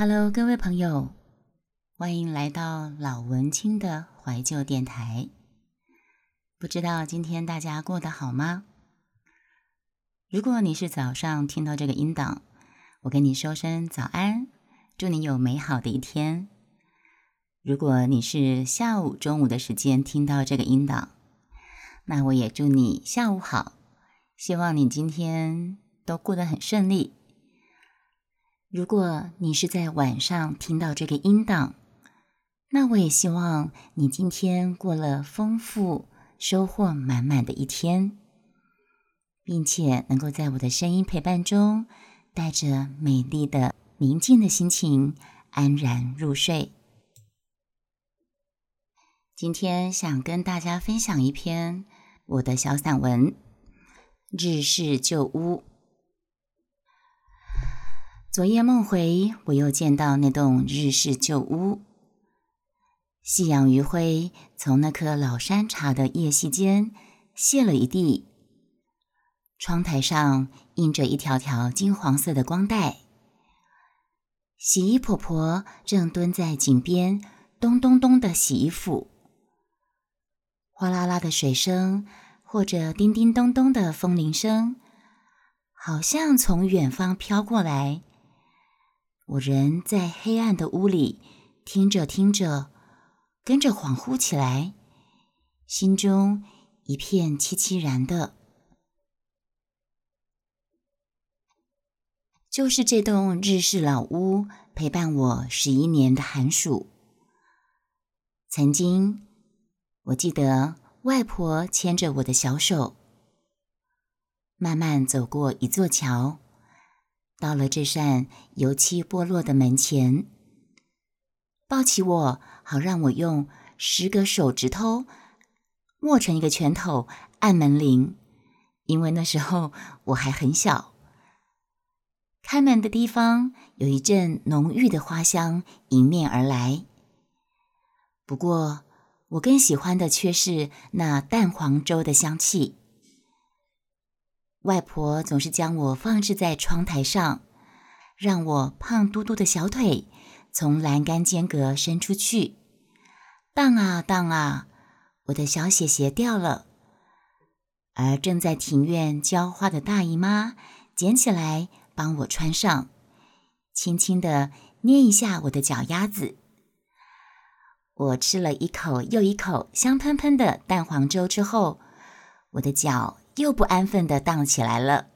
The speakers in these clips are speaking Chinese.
Hello，各位朋友，欢迎来到老文青的怀旧电台。不知道今天大家过得好吗？如果你是早上听到这个音档，我跟你说声早安，祝你有美好的一天。如果你是下午、中午的时间听到这个音档，那我也祝你下午好，希望你今天都过得很顺利。如果你是在晚上听到这个音档，那我也希望你今天过了丰富、收获满满的一天。并且能够在我的声音陪伴中，带着美丽的、宁静的心情安然入睡。今天想跟大家分享一篇我的小散文《日式旧屋》。昨夜梦回，我又见到那栋日式旧屋。夕阳余晖从那棵老山茶的叶隙间泻了一地。窗台上印着一条条金黄色的光带，洗衣婆婆正蹲在井边，咚咚咚的洗衣服。哗啦啦的水声，或者叮叮咚咚的风铃声，好像从远方飘过来。我人在黑暗的屋里，听着听着，跟着恍惚起来，心中一片凄凄然的。就是这栋日式老屋陪伴我十一年的寒暑。曾经，我记得外婆牵着我的小手，慢慢走过一座桥，到了这扇油漆剥落的门前，抱起我，好让我用十个手指头握成一个拳头按门铃，因为那时候我还很小。开门的地方有一阵浓郁的花香迎面而来，不过我更喜欢的却是那蛋黄粥的香气。外婆总是将我放置在窗台上，让我胖嘟嘟的小腿从栏杆间隔伸出去，荡啊荡啊，我的小鞋鞋掉了，而正在庭院浇花的大姨妈捡起来。帮我穿上，轻轻的捏一下我的脚丫子。我吃了一口又一口香喷喷的蛋黄粥之后，我的脚又不安分的荡起来了。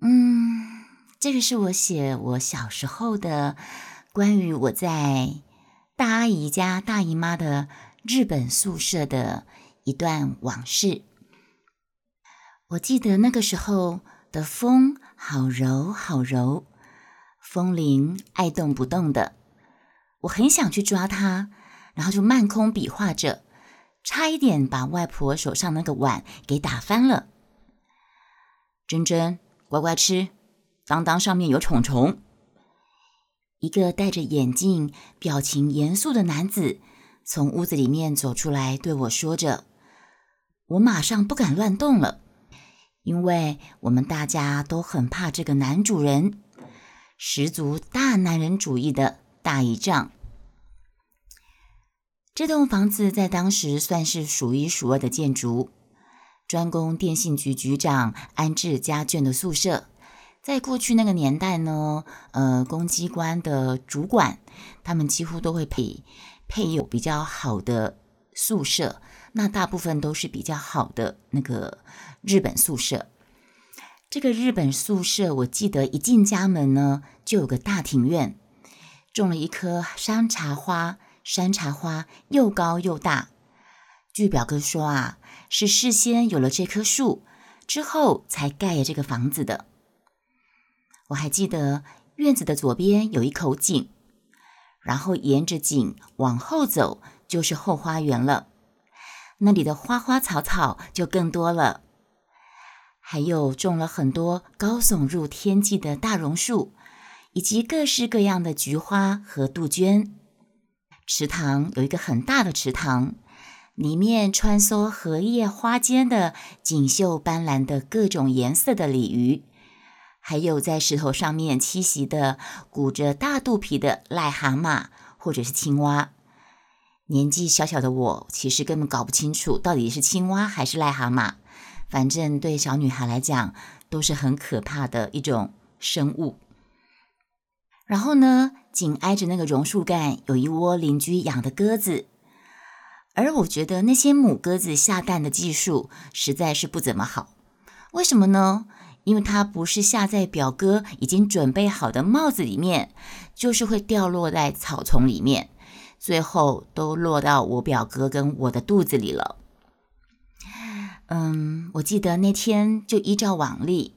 嗯，这个是我写我小时候的关于我在大阿姨家大姨妈的日本宿舍的一段往事。我记得那个时候的风。好柔，好柔，风铃爱动不动的，我很想去抓它，然后就慢空比划着，差一点把外婆手上那个碗给打翻了。珍珍，乖乖吃，当当上面有虫虫。一个戴着眼镜、表情严肃的男子从屋子里面走出来，对我说着，我马上不敢乱动了。因为我们大家都很怕这个男主人，十足大男人主义的大姨丈。这栋房子在当时算是数一数二的建筑，专供电信局局长安置家眷的宿舍。在过去那个年代呢，呃，公机关的主管他们几乎都会配配有比较好的宿舍。那大部分都是比较好的那个日本宿舍。这个日本宿舍，我记得一进家门呢，就有个大庭院，种了一棵山茶花。山茶花又高又大。据表哥说啊，是事先有了这棵树之后才盖了这个房子的。我还记得院子的左边有一口井，然后沿着井往后走就是后花园了。那里的花花草草就更多了，还有种了很多高耸入天际的大榕树，以及各式各样的菊花和杜鹃。池塘有一个很大的池塘，里面穿梭荷叶花间的锦绣斑斓的各种颜色的鲤鱼，还有在石头上面栖息的鼓着大肚皮的癞蛤蟆或者是青蛙。年纪小小的我，其实根本搞不清楚到底是青蛙还是癞蛤蟆。反正对小女孩来讲，都是很可怕的一种生物。然后呢，紧挨着那个榕树干，有一窝邻居养的鸽子。而我觉得那些母鸽子下蛋的技术实在是不怎么好。为什么呢？因为它不是下在表哥已经准备好的帽子里面，就是会掉落在草丛里面，最后都落到我表哥跟我的肚子里了。嗯，我记得那天就依照往例，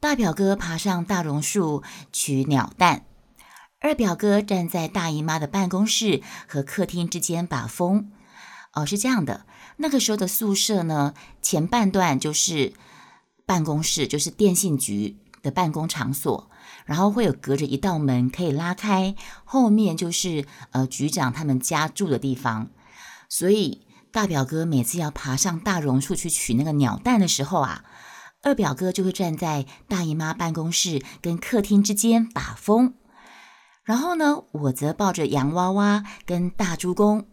大表哥爬上大榕树取鸟蛋，二表哥站在大姨妈的办公室和客厅之间把风。哦，是这样的，那个时候的宿舍呢，前半段就是办公室，就是电信局的办公场所，然后会有隔着一道门可以拉开，后面就是呃局长他们家住的地方。所以大表哥每次要爬上大榕树去取那个鸟蛋的时候啊，二表哥就会站在大姨妈办公室跟客厅之间把风，然后呢，我则抱着洋娃娃跟大猪公。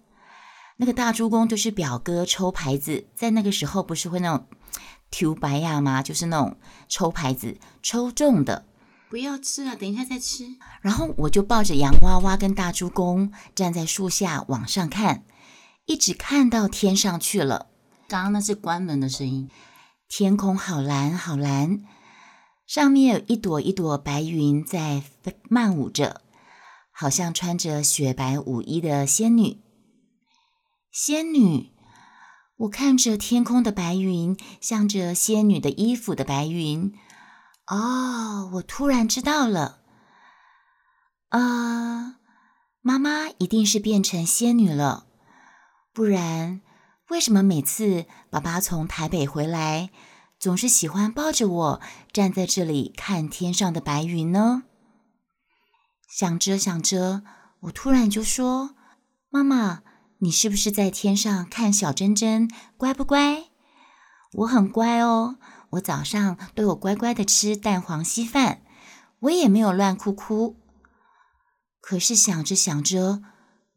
那个大猪公就是表哥抽牌子，在那个时候不是会那种抽白呀吗？就是那种抽牌子抽中的，不要吃了，等一下再吃。然后我就抱着洋娃娃跟大猪公站在树下往上看，一直看到天上去了。刚刚那是关门的声音。天空好蓝好蓝，上面有一朵一朵白云在漫舞着，好像穿着雪白舞衣的仙女。仙女，我看着天空的白云，像着仙女的衣服的白云。哦，我突然知道了，啊，妈妈一定是变成仙女了，不然为什么每次爸爸从台北回来，总是喜欢抱着我站在这里看天上的白云呢？想着想着，我突然就说：“妈妈。”你是不是在天上看小珍珍乖不乖？我很乖哦，我早上都有乖乖的吃蛋黄稀饭，我也没有乱哭哭。可是想着想着，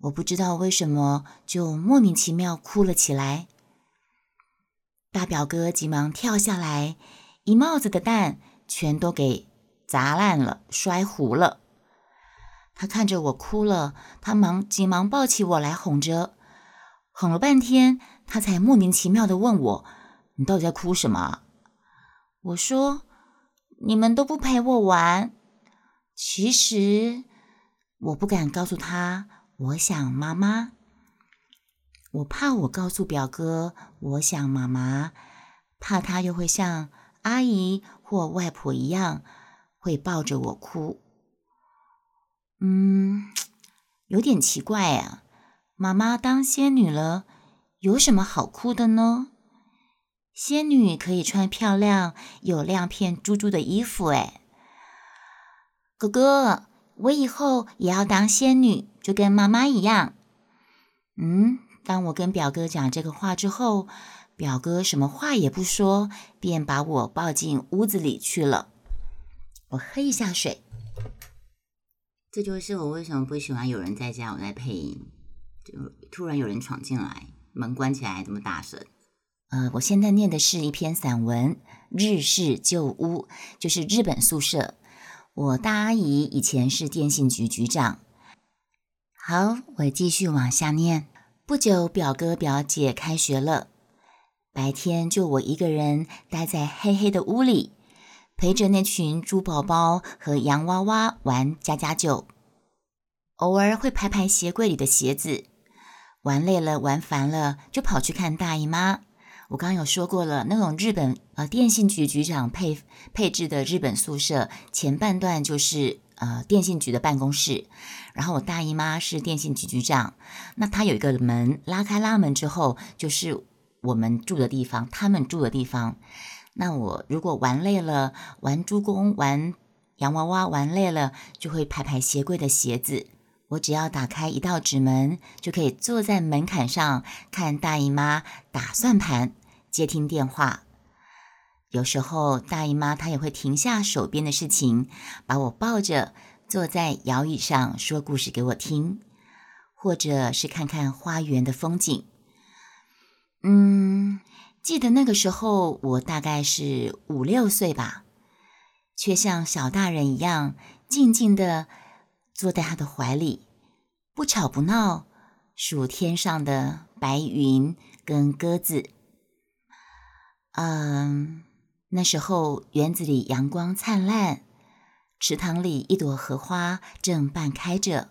我不知道为什么就莫名其妙哭了起来。大表哥急忙跳下来，一帽子的蛋全都给砸烂了，摔糊了。他看着我哭了，他忙急忙抱起我来哄着，哄了半天，他才莫名其妙的问我：“你到底在哭什么？”我说：“你们都不陪我玩。”其实我不敢告诉他我想妈妈，我怕我告诉表哥我想妈妈，怕他又会像阿姨或外婆一样会抱着我哭。嗯，有点奇怪啊。妈妈当仙女了，有什么好哭的呢？仙女可以穿漂亮有亮片珠珠的衣服。哎，哥哥，我以后也要当仙女，就跟妈妈一样。嗯，当我跟表哥讲这个话之后，表哥什么话也不说，便把我抱进屋子里去了。我喝一下水。这就是我为什么不喜欢有人在家，我在配音，就突然有人闯进来，门关起来这么大声。呃，我现在念的是一篇散文《日式旧屋》，就是日本宿舍。我大阿姨以前是电信局局长。好，我继续往下念。不久，表哥表姐开学了，白天就我一个人待在黑黑的屋里。陪着那群猪宝宝和洋娃娃玩家家酒，偶尔会拍拍鞋柜里的鞋子，玩累了玩烦了就跑去看大姨妈。我刚刚有说过了，那种日本呃电信局局长配配置的日本宿舍，前半段就是呃电信局的办公室，然后我大姨妈是电信局局长，那她有一个门，拉开拉门之后就是我们住的地方，他们住的地方。那我如果玩累了，玩猪公、玩洋娃娃玩累了，就会排排鞋柜的鞋子。我只要打开一道纸门，就可以坐在门槛上看大姨妈打算盘、接听电话。有时候大姨妈她也会停下手边的事情，把我抱着坐在摇椅上说故事给我听，或者是看看花园的风景。嗯，记得那个时候我大概是五六岁吧，却像小大人一样静静的坐在他的怀里，不吵不闹，数天上的白云跟鸽子。嗯。那时候，园子里阳光灿烂，池塘里一朵荷花正半开着，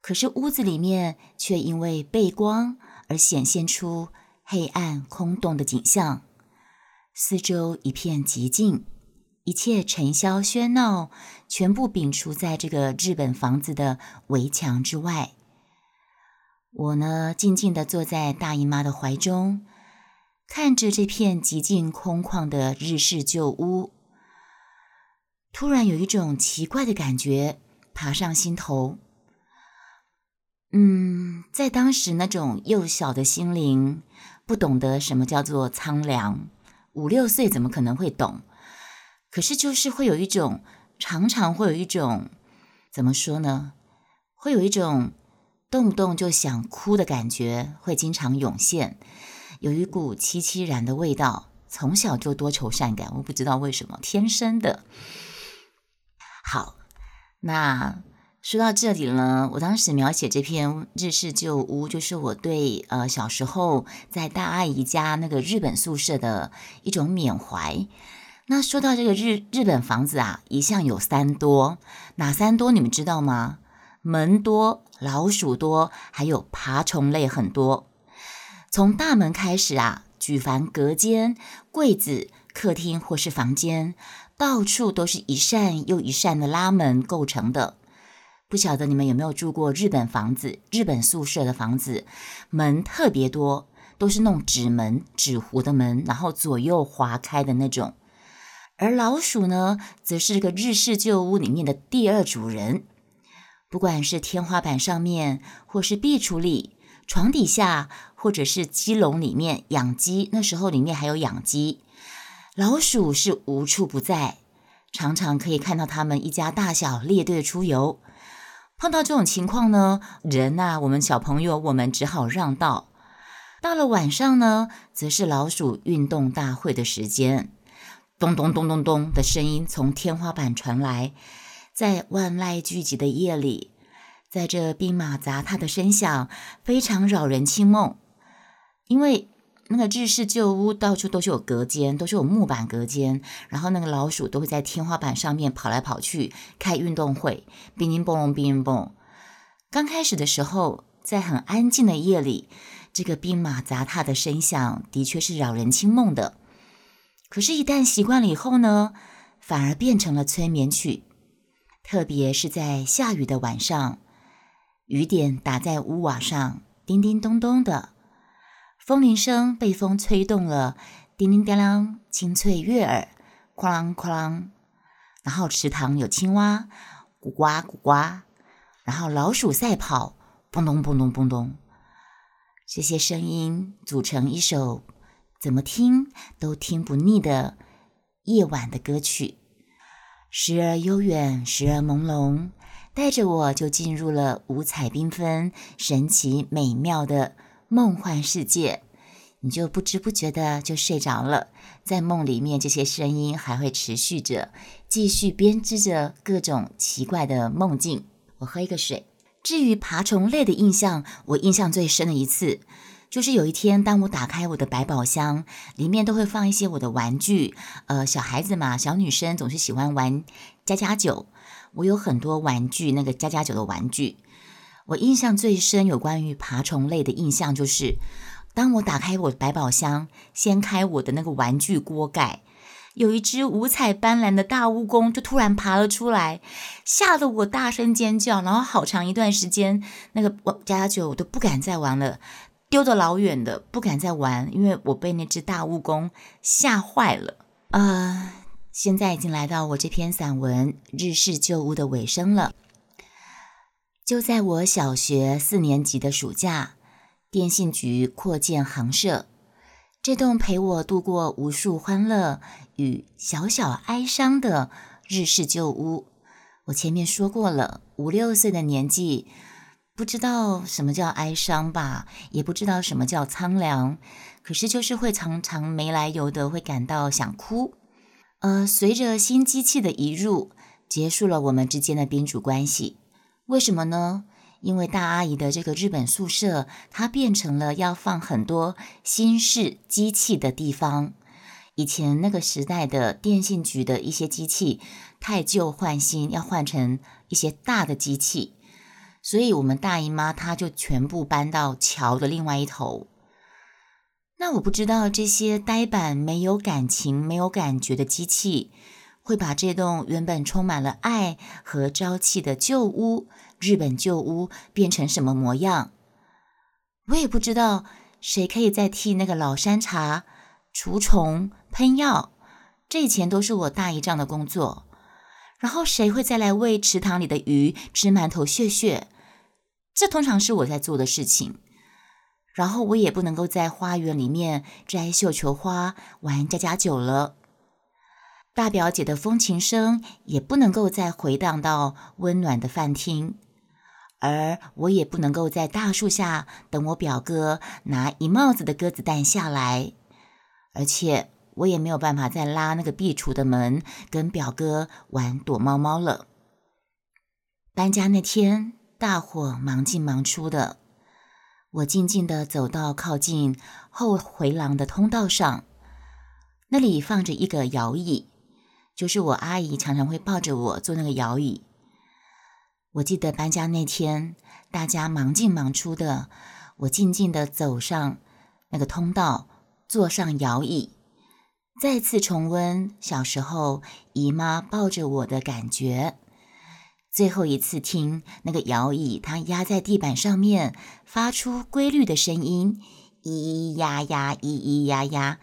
可是屋子里面却因为背光而显现出黑暗空洞的景象。四周一片寂静，一切尘嚣喧闹全部摒除在这个日本房子的围墙之外。我呢，静静地坐在大姨妈的怀中。看着这片寂静空旷的日式旧屋，突然有一种奇怪的感觉爬上心头。嗯，在当时那种幼小的心灵，不懂得什么叫做苍凉，五六岁怎么可能会懂？可是就是会有一种，常常会有一种，怎么说呢？会有一种动不动就想哭的感觉，会经常涌现。有一股凄凄然的味道，从小就多愁善感，我不知道为什么，天生的。好，那说到这里呢，我当时描写这篇日式旧屋，就是我对呃小时候在大阿姨家那个日本宿舍的一种缅怀。那说到这个日日本房子啊，一向有三多，哪三多你们知道吗？门多、老鼠多，还有爬虫类很多。从大门开始啊，举凡隔间、柜子、客厅或是房间，到处都是一扇又一扇的拉门构成的。不晓得你们有没有住过日本房子？日本宿舍的房子门特别多，都是那种纸门、纸糊的门，然后左右划开的那种。而老鼠呢，则是个日式旧屋里面的第二主人。不管是天花板上面，或是壁橱里。床底下，或者是鸡笼里面养鸡，那时候里面还有养鸡。老鼠是无处不在，常常可以看到他们一家大小列队出游。碰到这种情况呢，人呐，我们小朋友，我们只好让道。到了晚上呢，则是老鼠运动大会的时间。咚咚咚咚咚的声音从天花板传来，在万籁俱寂的夜里。在这兵马杂沓的声响非常扰人清梦，因为那个日式旧屋到处都是有隔间，都是有木板隔间，然后那个老鼠都会在天花板上面跑来跑去开运动会，乒乒乓乓，乒乒乓。刚开始的时候，在很安静的夜里，这个兵马杂沓的声响的确是扰人清梦的。可是，一旦习惯了以后呢，反而变成了催眠曲，特别是在下雨的晚上。雨点打在屋瓦上，叮叮咚咚的；风铃声被风吹动了，叮叮当当，清脆悦耳，哐啷哐啷。然后池塘有青蛙，咕呱咕呱；然后老鼠赛跑，嘣咚嘣咚嘣咚。这些声音组成一首怎么听都听不腻的夜晚的歌曲，时而悠远，时而朦胧。带着我就进入了五彩缤纷、神奇美妙的梦幻世界，你就不知不觉的就睡着了。在梦里面，这些声音还会持续着，继续编织着各种奇怪的梦境。我喝一个水。至于爬虫类的印象，我印象最深的一次，就是有一天，当我打开我的百宝箱，里面都会放一些我的玩具。呃，小孩子嘛，小女生总是喜欢玩家家酒。我有很多玩具，那个加加酒的玩具。我印象最深有关于爬虫类的印象，就是当我打开我的百宝箱，掀开我的那个玩具锅盖，有一只五彩斑斓的大蜈蚣就突然爬了出来，吓得我大声尖叫，然后好长一段时间，那个我加加酒我都不敢再玩了，丢得老远的，不敢再玩，因为我被那只大蜈蚣吓坏了。啊。现在已经来到我这篇散文《日式旧屋》的尾声了。就在我小学四年级的暑假，电信局扩建行社，这栋陪我度过无数欢乐与小小哀伤的日式旧屋，我前面说过了，五六岁的年纪，不知道什么叫哀伤吧，也不知道什么叫苍凉，可是就是会常常没来由的会感到想哭。呃，随着新机器的移入，结束了我们之间的宾主关系。为什么呢？因为大阿姨的这个日本宿舍，它变成了要放很多新式机器的地方。以前那个时代的电信局的一些机器太旧换新，要换成一些大的机器，所以我们大姨妈她就全部搬到桥的另外一头。那我不知道这些呆板、没有感情、没有感觉的机器，会把这栋原本充满了爱和朝气的旧屋。日本旧屋变成什么模样？我也不知道。谁可以再替那个老山茶除虫喷药？这以前都是我大姨丈的工作。然后谁会再来喂池塘里的鱼吃馒头屑屑？这通常是我在做的事情。然后我也不能够在花园里面摘绣球花、玩家家酒了。大表姐的风琴声也不能够再回荡到温暖的饭厅。而我也不能够在大树下等我表哥拿一帽子的鸽子蛋下来，而且我也没有办法再拉那个壁橱的门跟表哥玩躲猫猫了。搬家那天，大伙忙进忙出的，我静静的走到靠近后回廊的通道上，那里放着一个摇椅，就是我阿姨常常会抱着我坐那个摇椅。我记得搬家那天，大家忙进忙出的，我静静的走上那个通道，坐上摇椅，再次重温小时候姨妈抱着我的感觉。最后一次听那个摇椅，它压在地板上面，发出规律的声音，咿咿呀呀，咿咿呀呀。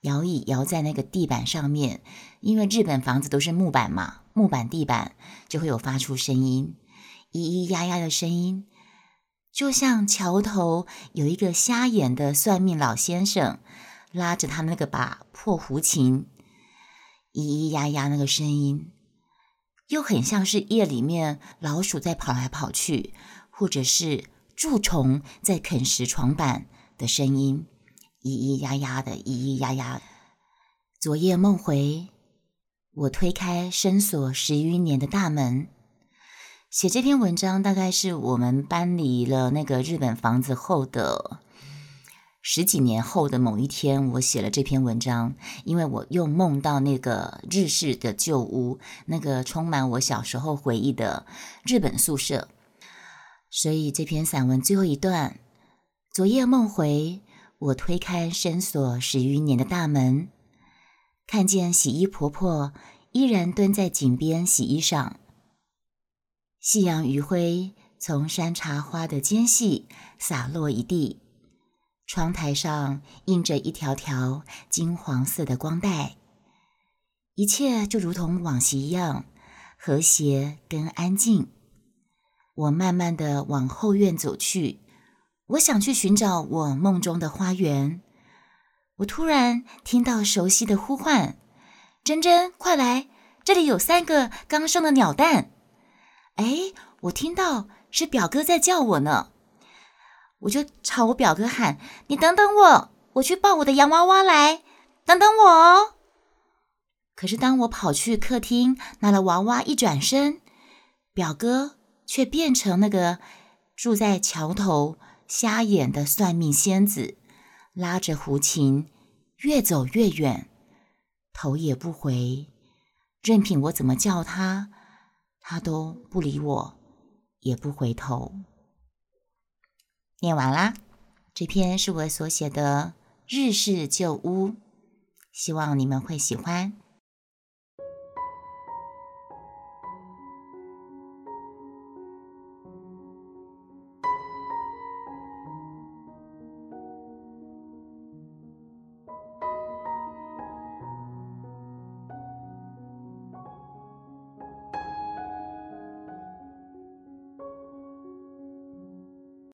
摇椅摇在那个地板上面，因为日本房子都是木板嘛，木板地板就会有发出声音。咿咿呀呀的声音，就像桥头有一个瞎眼的算命老先生，拉着他那个把破胡琴，咿咿呀呀那个声音，又很像是夜里面老鼠在跑来跑去，或者是蛀虫在啃食床板的声音，咿咿呀呀的，咿咿呀呀。昨夜梦回，我推开深锁十余年的大门。写这篇文章大概是我们搬离了那个日本房子后的十几年后的某一天，我写了这篇文章，因为我又梦到那个日式的旧屋，那个充满我小时候回忆的日本宿舍，所以这篇散文最后一段：昨夜梦回，我推开深锁十余年的大门，看见洗衣婆婆依然蹲在井边洗衣裳。夕阳余晖从山茶花的间隙洒落一地，窗台上映着一条条金黄色的光带，一切就如同往昔一样和谐跟安静。我慢慢的往后院走去，我想去寻找我梦中的花园。我突然听到熟悉的呼唤：“珍珍，快来，这里有三个刚生的鸟蛋。”哎，我听到是表哥在叫我呢，我就朝我表哥喊：“你等等我，我去抱我的洋娃娃来，等等我哦。”可是当我跑去客厅拿了娃娃，一转身，表哥却变成那个住在桥头瞎眼的算命仙子，拉着胡琴越走越远，头也不回，任凭我怎么叫他。他都不理我，也不回头。念完啦，这篇是我所写的日式旧屋，希望你们会喜欢。